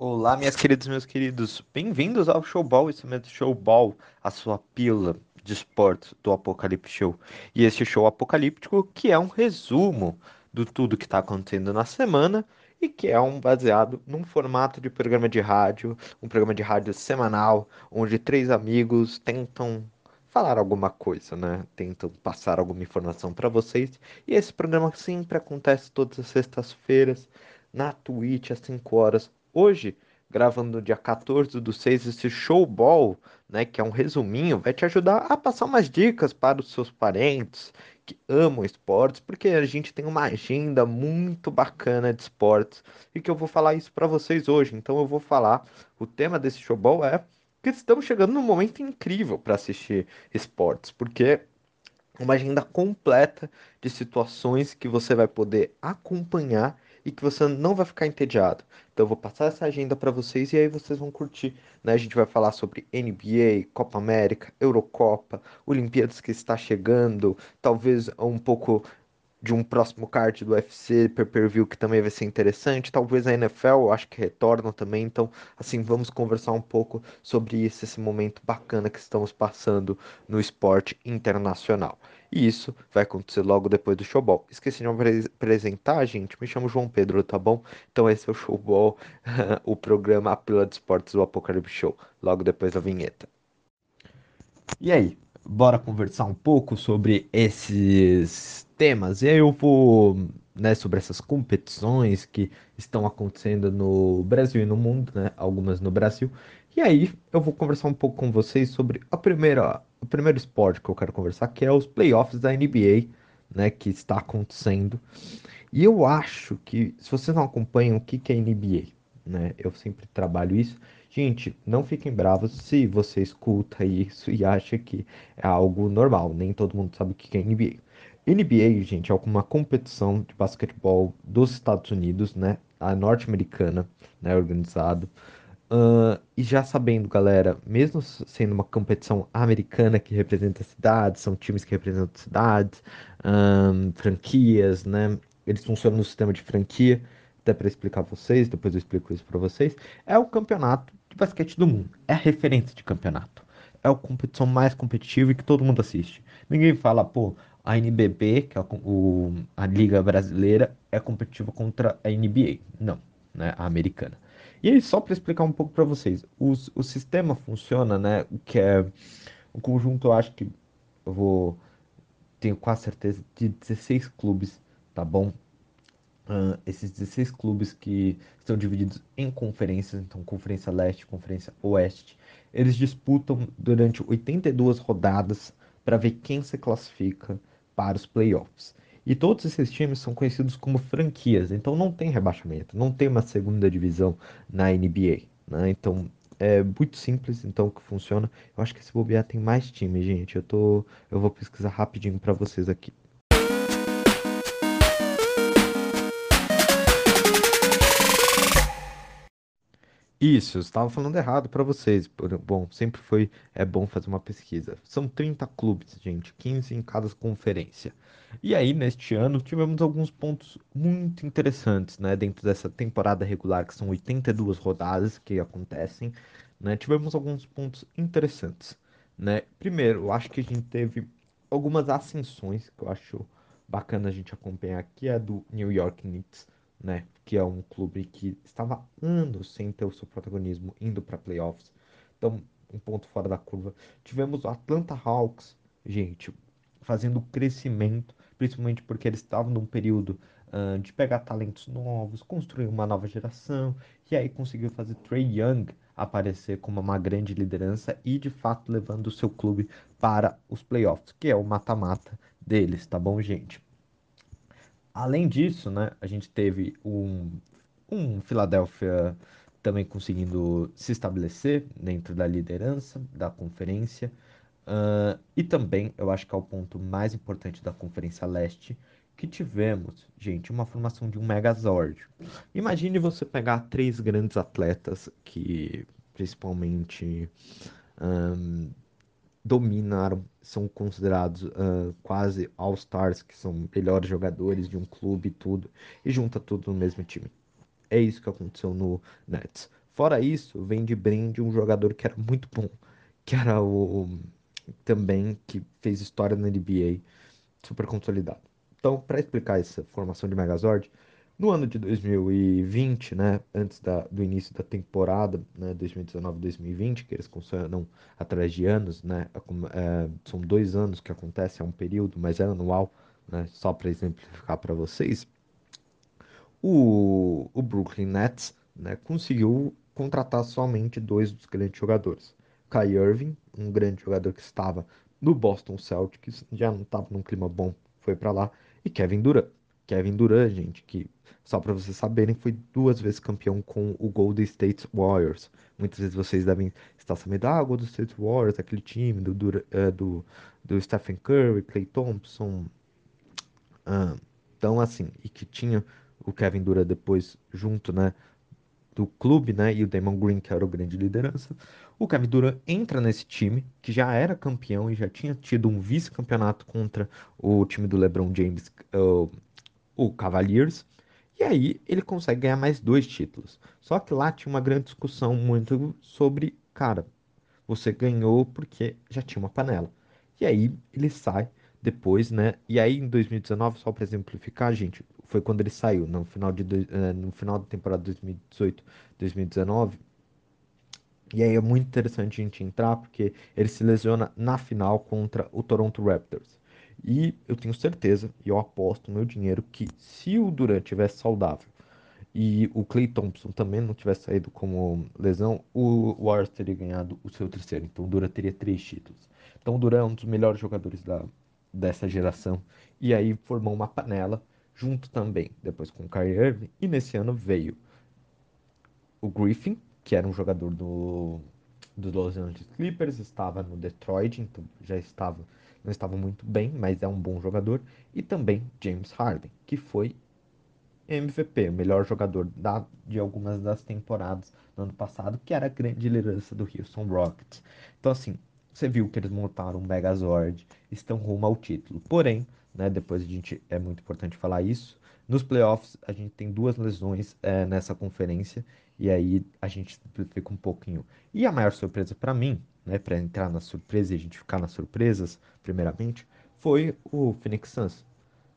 Olá, minhas queridas meus queridos, bem-vindos ao Showball, esse mesmo Showball, a sua pílula de esportes do Apocalipse Show. E esse show apocalíptico que é um resumo do tudo que está acontecendo na semana e que é um baseado num formato de programa de rádio, um programa de rádio semanal, onde três amigos tentam falar alguma coisa, né? Tentam passar alguma informação para vocês. E esse programa sempre acontece todas as sextas-feiras na Twitch às 5 horas Hoje, gravando no dia 14 do 6, esse showball, né, que é um resuminho, vai te ajudar a passar umas dicas para os seus parentes que amam esportes, porque a gente tem uma agenda muito bacana de esportes e que eu vou falar isso para vocês hoje. Então eu vou falar, o tema desse showball é que estamos chegando num momento incrível para assistir esportes, porque uma agenda completa de situações que você vai poder acompanhar e que você não vai ficar entediado. Então eu vou passar essa agenda para vocês e aí vocês vão curtir. Né? A gente vai falar sobre NBA, Copa América, Eurocopa, Olimpíadas que está chegando, talvez um pouco de um próximo card do UFC pay-per-view que também vai ser interessante. Talvez a NFL, eu acho que retorna também. Então, assim, vamos conversar um pouco sobre isso, esse momento bacana que estamos passando no esporte internacional. E isso vai acontecer logo depois do showball. Esqueci de me apresentar, gente. Me chamo João Pedro, tá bom? Então esse é o showball, o programa A Pila de Esportes do Apocalipse Show, logo depois da vinheta. E aí, bora conversar um pouco sobre esses temas. E aí eu vou, né, sobre essas competições que estão acontecendo no Brasil e no mundo, né, algumas no Brasil. E aí eu vou conversar um pouco com vocês sobre a primeira, o primeiro esporte que eu quero conversar, que é os playoffs da NBA, né, que está acontecendo. E eu acho que, se vocês não acompanham o que, que é NBA, né, eu sempre trabalho isso. Gente, não fiquem bravos se você escuta isso e acha que é algo normal. Nem todo mundo sabe o que é NBA. NBA, gente, é uma competição de basquetebol dos Estados Unidos, né? A norte-americana, né? Organizado. Uh, e já sabendo, galera, mesmo sendo uma competição americana que representa cidades, são times que representam cidades, um, franquias, né? Eles funcionam no sistema de franquia, até para explicar pra vocês, depois eu explico isso para vocês. É o campeonato de basquete do mundo, é a referência de campeonato. É a competição mais competitiva e que todo mundo assiste. Ninguém fala, pô, a NBB, que é a, o, a Liga Brasileira, é competitiva contra a NBA. Não, né? A americana. E aí, só para explicar um pouco para vocês, o, sistema funciona, né? Que é o conjunto, eu acho que eu vou. Tenho quase certeza de 16 clubes, tá bom? Uh, esses 16 clubes que estão divididos em conferências, então Conferência Leste, Conferência Oeste, eles disputam durante 82 rodadas para ver quem se classifica para os playoffs. E todos esses times são conhecidos como franquias, então não tem rebaixamento, não tem uma segunda divisão na NBA. Né? Então é muito simples, então que funciona. Eu acho que esse bobear tem mais times, gente. Eu tô, eu vou pesquisar rapidinho para vocês aqui. Isso, eu estava falando errado para vocês. Bom, sempre foi é bom fazer uma pesquisa. São 30 clubes, gente, 15 em cada conferência. E aí, neste ano, tivemos alguns pontos muito interessantes, né, dentro dessa temporada regular, que são 82 rodadas que acontecem, né? Tivemos alguns pontos interessantes, né? Primeiro, eu acho que a gente teve algumas ascensões que eu acho bacana a gente acompanhar, que é a do New York Knicks né? Que é um clube que estava anos sem ter o seu protagonismo indo para playoffs. Então, um ponto fora da curva. Tivemos o Atlanta Hawks, gente, fazendo crescimento, principalmente porque eles estavam num período uh, de pegar talentos novos, construir uma nova geração, e aí conseguiu fazer Trey Young aparecer como uma grande liderança e de fato levando o seu clube para os playoffs, que é o mata-mata deles, tá bom, gente? Além disso, né, a gente teve um, um Philadelphia também conseguindo se estabelecer dentro da liderança da conferência. Uh, e também, eu acho que é o ponto mais importante da Conferência Leste, que tivemos, gente, uma formação de um Megazord. Imagine você pegar três grandes atletas que, principalmente, um, dominaram, são considerados uh, quase all-stars, que são melhores jogadores de um clube e tudo, e junta tudo no mesmo time. É isso que aconteceu no Nets. Fora isso, vem de brinde um jogador que era muito bom, que era o também que fez história na NBA, super consolidado. Então, para explicar essa formação de Megazord, no ano de 2020, né, antes da, do início da temporada, né, 2019-2020, que eles funcionam através de anos, né, é, são dois anos que acontece, é um período, mas é anual, né, só para exemplificar para vocês, o, o Brooklyn Nets né, conseguiu contratar somente dois dos grandes jogadores. Kai Irving, um grande jogador que estava no Boston Celtics, já não estava num clima bom, foi para lá, e Kevin Durant. Kevin Durant, gente, que só para vocês saberem, foi duas vezes campeão com o Golden State Warriors. Muitas vezes vocês devem estar sabendo, ah, Golden State Warriors, aquele time do, do, uh, do, do Stephen Curry, Klay Thompson. Então, assim, e que tinha o Kevin Durant depois junto, né, do clube, né, e o Damon Green, que era o grande liderança. O Kevin Durant entra nesse time, que já era campeão e já tinha tido um vice-campeonato contra o time do LeBron James, uh, o Cavaliers. E aí ele consegue ganhar mais dois títulos. Só que lá tinha uma grande discussão muito sobre, cara, você ganhou porque já tinha uma panela. E aí ele sai depois, né? E aí em 2019, só para exemplificar, gente, foi quando ele saiu, no final, de, eh, no final da temporada 2018, 2019. E aí é muito interessante a gente entrar, porque ele se lesiona na final contra o Toronto Raptors. E eu tenho certeza, e eu aposto meu dinheiro, que se o Durant tivesse saudável e o Clay Thompson também não tivesse saído como lesão, o Warriors teria ganhado o seu terceiro. Então o Durant teria três títulos. Então o Durant é um dos melhores jogadores da, dessa geração. E aí formou uma panela junto também, depois com o Kyrie Irving. E nesse ano veio o Griffin, que era um jogador do, do Los Angeles Clippers, estava no Detroit, então já estava não estava muito bem, mas é um bom jogador. E também James Harden, que foi MVP, o melhor jogador da, de algumas das temporadas do ano passado, que era a grande liderança do Houston Rockets. Então, assim, você viu que eles montaram um Megazord, estão rumo ao título. Porém, né, depois a gente é muito importante falar isso. Nos playoffs, a gente tem duas lesões é, nessa conferência, e aí a gente fica um pouquinho. E a maior surpresa para mim né, para entrar na surpresa e a gente ficar nas surpresas, primeiramente, foi o Phoenix Suns,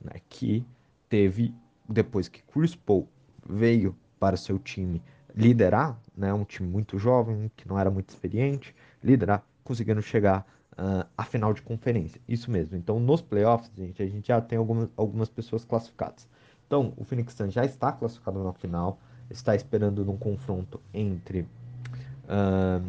né, que teve, depois que Chris Paul veio para seu time liderar, né, um time muito jovem, que não era muito experiente, liderar, conseguindo chegar uh, à final de conferência. Isso mesmo. Então, nos playoffs, gente, a gente já tem algumas, algumas pessoas classificadas. Então, o Phoenix Suns já está classificado na final, está esperando num confronto entre uh,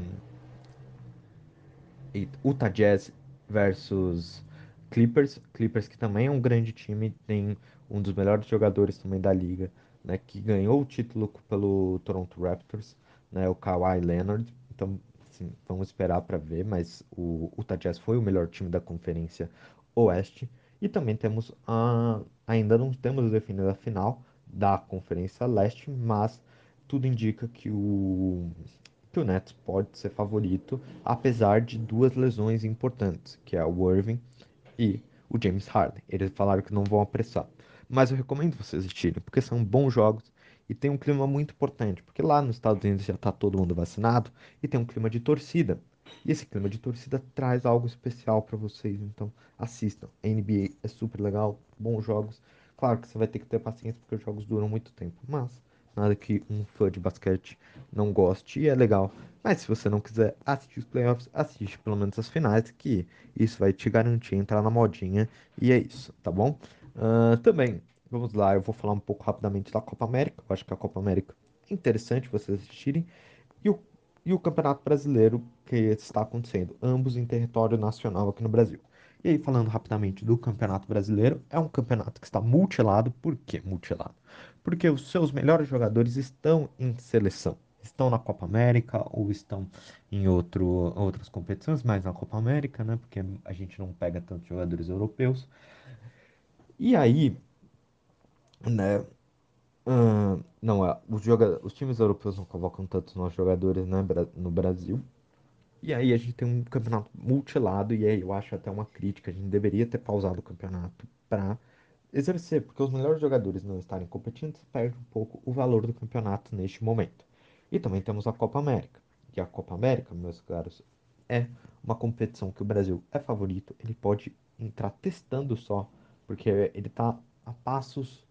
Utah Jazz versus Clippers. Clippers que também é um grande time, tem um dos melhores jogadores também da liga, né, que ganhou o título pelo Toronto Raptors, né, o Kawhi Leonard. Então, assim, vamos esperar para ver, mas o Utah Jazz foi o melhor time da conferência Oeste. E também temos a ainda não temos definida a final da Conferência Leste, mas tudo indica que o que o Nets pode ser favorito, apesar de duas lesões importantes, que é o Irving e o James Harden. Eles falaram que não vão apressar. Mas eu recomendo vocês assistirem, porque são bons jogos e tem um clima muito importante, porque lá nos Estados Unidos já está todo mundo vacinado e tem um clima de torcida. E esse clima de torcida traz algo especial para vocês, então assistam. A NBA é super legal, bons jogos. Claro que você vai ter que ter paciência porque os jogos duram muito tempo, mas nada que um fã de basquete não goste e é legal. Mas se você não quiser assistir os playoffs, assiste pelo menos as finais, que isso vai te garantir entrar na modinha. E é isso, tá bom? Uh, também, vamos lá, eu vou falar um pouco rapidamente da Copa América. Eu acho que a Copa América é interessante vocês assistirem. E o, e o Campeonato Brasileiro que está acontecendo, ambos em território nacional aqui no Brasil. E aí, falando rapidamente do Campeonato Brasileiro, é um campeonato que está mutilado. Por que mutilado? Porque os seus melhores jogadores estão em seleção. Estão na Copa América ou estão em outro, outras competições, mais na Copa América, né? Porque a gente não pega tantos jogadores europeus. E aí, né? Uh, não, é, os, os times europeus não convocam tantos nossos jogadores né, no Brasil. E aí a gente tem um campeonato mutilado, e aí eu acho até uma crítica, a gente deveria ter pausado o campeonato para exercer, porque os melhores jogadores não estarem competindo, perde um pouco o valor do campeonato neste momento. E também temos a Copa América. E a Copa América, meus caros, é uma competição que o Brasil é favorito. Ele pode entrar testando só, porque ele está a passos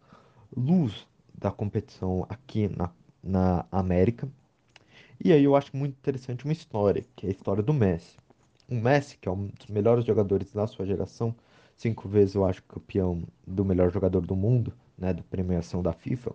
luz da competição aqui na, na América. E aí eu acho muito interessante uma história, que é a história do Messi. O Messi, que é um dos melhores jogadores da sua geração, cinco vezes eu acho campeão do melhor jogador do mundo, né, da premiação da FIFA.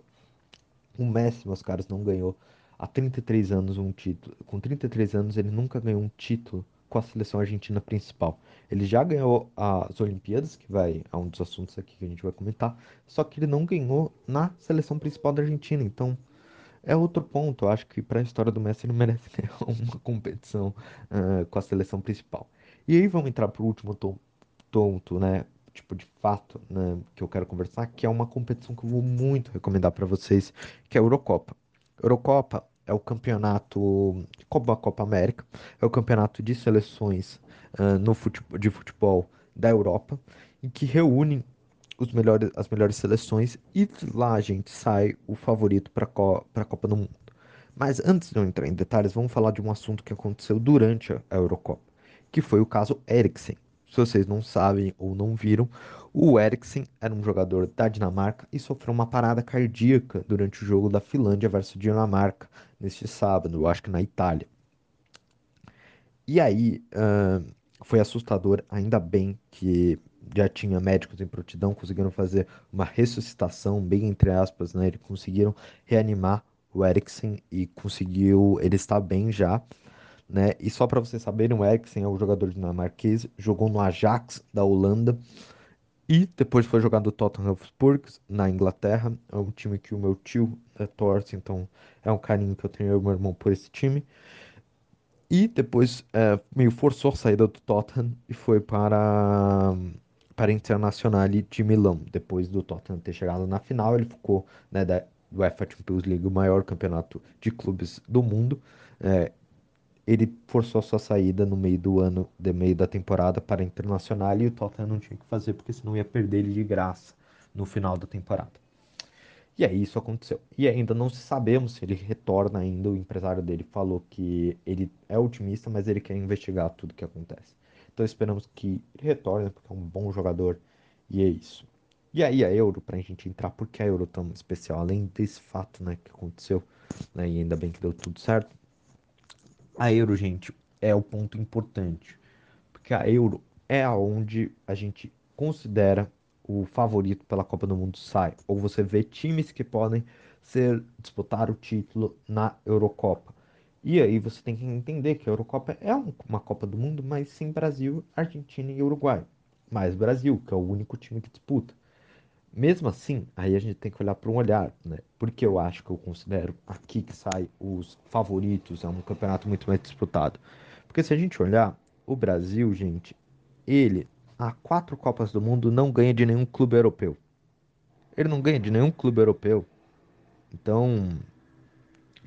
O Messi, meus caros, não ganhou há 33 anos um título. Com 33 anos ele nunca ganhou um título com a seleção argentina principal. Ele já ganhou as Olimpíadas, que vai é um dos assuntos aqui que a gente vai comentar, só que ele não ganhou na seleção principal da Argentina. Então, é outro ponto. Acho que para a história do Messi ele merece uma competição uh, com a seleção principal. E aí vamos entrar para o último tonto, né? Tipo de fato, né? Que eu quero conversar, que é uma competição que eu vou muito recomendar para vocês, que é a Eurocopa. Eurocopa é o campeonato, como a Copa América, é o campeonato de seleções uh, no futebol, de futebol da Europa, em que reúne os melhores, as melhores seleções e lá a gente sai o favorito para a Copa do Mundo. Mas antes de eu entrar em detalhes, vamos falar de um assunto que aconteceu durante a Eurocopa, que foi o caso Eriksen. Se vocês não sabem ou não viram, o Eriksen era um jogador da Dinamarca e sofreu uma parada cardíaca durante o jogo da Finlândia versus Dinamarca neste sábado, eu acho que na Itália. E aí, uh, foi assustador, ainda bem que já tinha médicos em prontidão, conseguiram fazer uma ressuscitação, bem entre aspas, né? Eles conseguiram reanimar o Eriksen e conseguiu, ele está bem já né? E só para vocês saberem, o Eriksen é o jogador dinamarquês, jogou no Ajax da Holanda e depois foi jogar no Tottenham Hotspur na Inglaterra. É um time que o meu tio é torce, então é um carinho que eu tenho eu meu irmão por esse time. E depois é, meio forçou a saída do Tottenham e foi para para Internacional de Milão. Depois do Tottenham ter chegado na final, ele ficou né, da UEFA Champions League, o maior campeonato de clubes do mundo. É, ele forçou a sua saída no meio do ano, no meio da temporada para a Internacional e o Tottenham não tinha que fazer porque senão ia perder ele de graça no final da temporada. E aí isso aconteceu. E ainda não sabemos se ele retorna ainda. O empresário dele falou que ele é otimista, mas ele quer investigar tudo que acontece. Então esperamos que ele retorne, porque é um bom jogador. E é isso. E aí a Euro, pra gente entrar, por que a Euro tão especial? Além desse fato né, que aconteceu, né, e ainda bem que deu tudo certo a euro, gente, é o ponto importante. Porque a euro é aonde a gente considera o favorito pela Copa do Mundo sai. Ou você vê times que podem ser disputar o título na Eurocopa. E aí você tem que entender que a Eurocopa é uma Copa do Mundo, mas sem Brasil, Argentina e Uruguai. Mais Brasil, que é o único time que disputa. Mesmo assim, aí a gente tem que olhar para um olhar, né? Porque eu acho que eu considero aqui que sai os favoritos, é um campeonato muito mais disputado. Porque se a gente olhar, o Brasil, gente, ele, há quatro Copas do Mundo, não ganha de nenhum clube europeu. Ele não ganha de nenhum clube europeu. Então,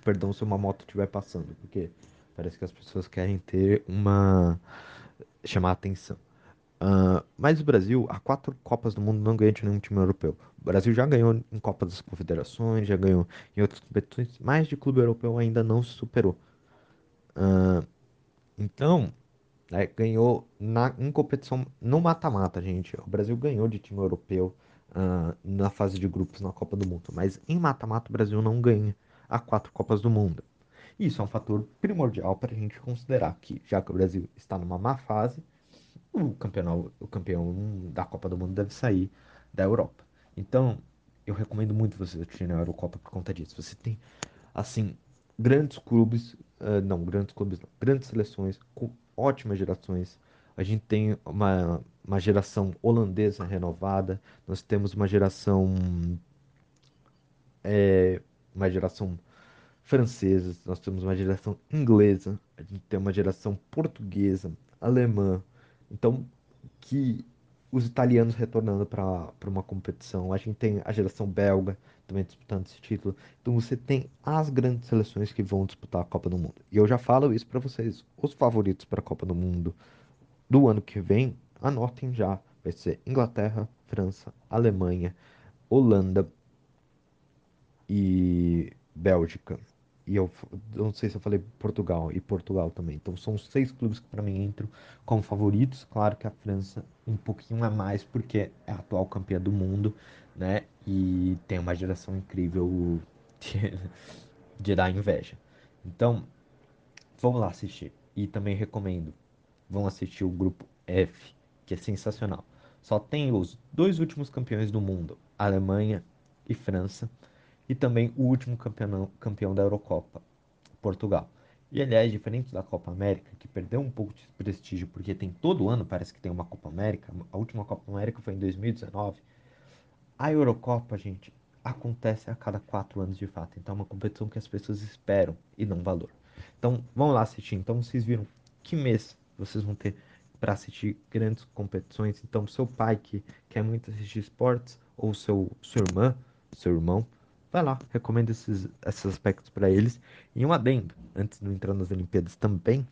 perdão se uma moto estiver passando, porque parece que as pessoas querem ter uma. chamar atenção. Uh, mas o Brasil, há quatro Copas do Mundo, não ganha de nenhum time europeu. O Brasil já ganhou em Copa das Confederações, já ganhou em outras competições, mas de clube europeu ainda não se superou. Uh, então, né, ganhou na, em competição no mata-mata, gente. O Brasil ganhou de time europeu uh, na fase de grupos na Copa do Mundo, mas em mata-mata o Brasil não ganha a quatro Copas do Mundo. Isso é um fator primordial para a gente considerar que, já que o Brasil está numa má fase, o campeão, o campeão da Copa do Mundo deve sair da Europa. Então, eu recomendo muito vocês assistirem a Eurocopa por conta disso. Você tem, assim, grandes clubes, uh, não, grandes clubes, não, grandes seleções com ótimas gerações. A gente tem uma, uma geração holandesa renovada, nós temos uma geração. É, uma geração francesa, nós temos uma geração inglesa, a gente tem uma geração portuguesa, alemã, então, que os italianos retornando para uma competição. A gente tem a geração belga também disputando esse título. Então você tem as grandes seleções que vão disputar a Copa do Mundo. E eu já falo isso para vocês. Os favoritos para a Copa do Mundo do ano que vem, anotem já. Vai ser Inglaterra, França, Alemanha, Holanda e Bélgica. E eu, não sei se eu falei Portugal e Portugal também. Então são seis clubes que para mim entram como favoritos. Claro que a França um pouquinho a mais porque é a atual campeã do mundo, né? E tem uma geração incrível de, de dar inveja. Então, vamos lá assistir. E também recomendo, vão assistir o grupo F, que é sensacional. Só tem os dois últimos campeões do mundo, Alemanha e França, e também o último campeão, campeão da Eurocopa, Portugal. E aliás, diferente da Copa América, que perdeu um pouco de prestígio, porque tem todo ano, parece que tem uma Copa América. A última Copa América foi em 2019. A Eurocopa, gente, acontece a cada quatro anos de fato. Então é uma competição que as pessoas esperam e dão valor. Então vamos lá assistir. Então vocês viram que mês vocês vão ter para assistir grandes competições. Então seu pai que quer muito assistir esportes ou seu sua irmã, seu irmão, vai lá, recomenda esses, esses aspectos para eles. E um adendo, antes de entrar nas Olimpíadas também,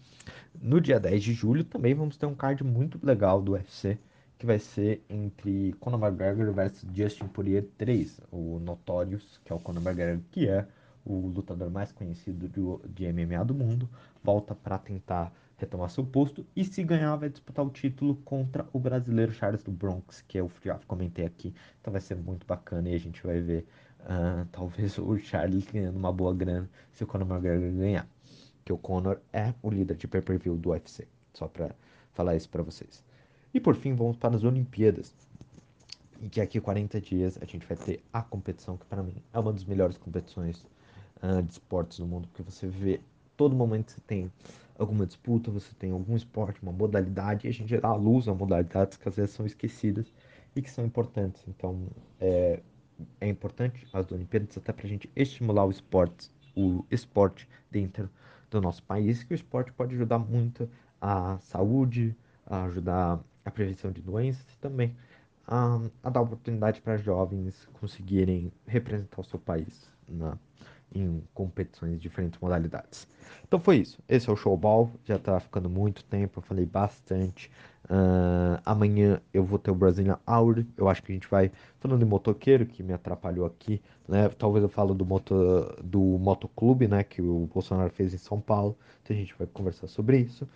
no dia 10 de julho também vamos ter um card muito legal do UFC, que vai ser entre Conor McGregor versus Justin Poirier 3, o Notorious, que é o Conor McGregor, que é o lutador mais conhecido de, MMA do mundo, volta para tentar retomar seu posto e se ganhar vai disputar o título contra o brasileiro Charles do Bronx, que eu já comentei aqui. Então vai ser muito bacana e a gente vai ver uh, talvez o Charles ganhando uma boa grana se o Conor McGregor ganhar que o Conor é o líder de pay-per-view do UFC. Só para falar isso para vocês. E por fim, vamos para as Olimpíadas. E que aqui 40 dias a gente vai ter a competição que para mim é uma das melhores competições uh, de esportes do mundo, porque você vê todo momento você tem alguma disputa, você tem algum esporte, uma modalidade, e a gente dá a luz a modalidades que às vezes são esquecidas e que são importantes. Então, é, é importante as Olimpíadas até para a gente estimular o esporte, o esporte dentro do nosso país, que o esporte pode ajudar muito a saúde, a ajudar a prevenção de doenças e também a, a dar oportunidade para jovens conseguirem representar o seu país na, em competições de diferentes modalidades. Então foi isso. Esse é o Showball. Já tá ficando muito tempo. Eu falei bastante. Uh, amanhã eu vou ter o Brazilian Hour. Eu acho que a gente vai falando de motoqueiro que me atrapalhou aqui, né? Talvez eu falo do moto do motoclube, né? Que o Bolsonaro fez em São Paulo. Então a gente vai conversar sobre isso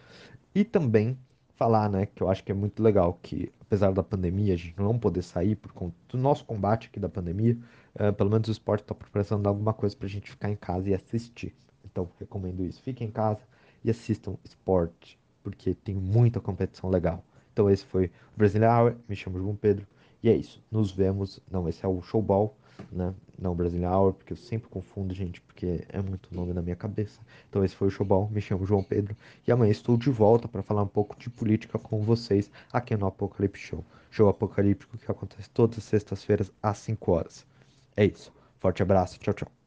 e também falar, né? Que eu acho que é muito legal que apesar da pandemia a gente não poder sair por conta do nosso combate aqui da pandemia, uh, pelo menos o esporte está proporcionando alguma coisa para a gente ficar em casa e assistir. Então recomendo isso. Fiquem em casa e assistam esporte porque tem muita competição legal. Então esse foi o Brazilian Hour, me chamo João Pedro, e é isso. Nos vemos, não, esse é o Showball, né? Não Brazilian Hour, porque eu sempre confundo, gente, porque é muito nome na minha cabeça. Então esse foi o Showball, me chamo João Pedro, e amanhã estou de volta para falar um pouco de política com vocês aqui no Apocalipse Show. Show apocalíptico que acontece todas as sextas-feiras às 5 horas. É isso. Forte abraço, tchau, tchau.